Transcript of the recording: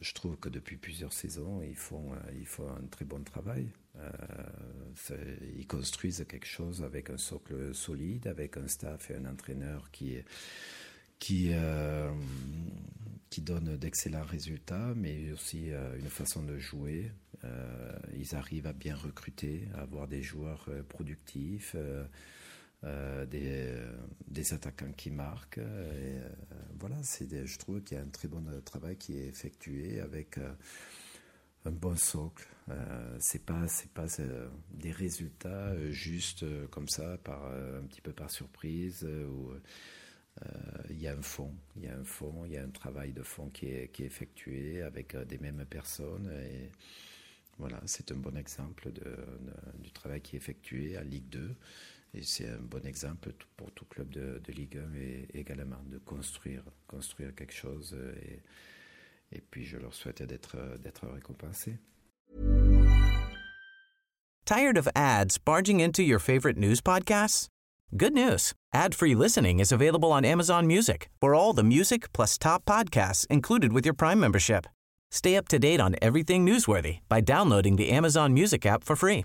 Je trouve que depuis plusieurs saisons, ils font, euh, un très bon travail. Euh, ils construisent quelque chose avec un socle solide, avec un staff et un entraîneur qui euh, qui donne d'excellents résultats, mais aussi une façon de jouer. Ils arrivent à bien recruter, à avoir des joueurs productifs, des, des, attaquants qui marquent. Et, voilà, c'est je trouve qu'il y a un très bon travail qui est effectué avec un bon socle. Euh, c'est pas c'est pas des résultats juste comme ça par un petit peu par surprise ou euh, il y a un fond, il y a un fond, il y a un travail de fond qui est, qui est effectué avec euh, des mêmes personnes. Voilà, c'est un bon exemple de, du travail qui est effectué à Ligue 2. C'est un bon exemple pour tout club de, de Ligue 1 et également de construire, construire quelque chose. Euh, et, et puis je leur souhaite d'être récompensés. Tired of ads barging into your favorite news podcasts? Good news. Ad-free listening is available on Amazon Music for all the music plus top podcasts included with your Prime membership. Stay up to date on everything newsworthy by downloading the Amazon Music app for free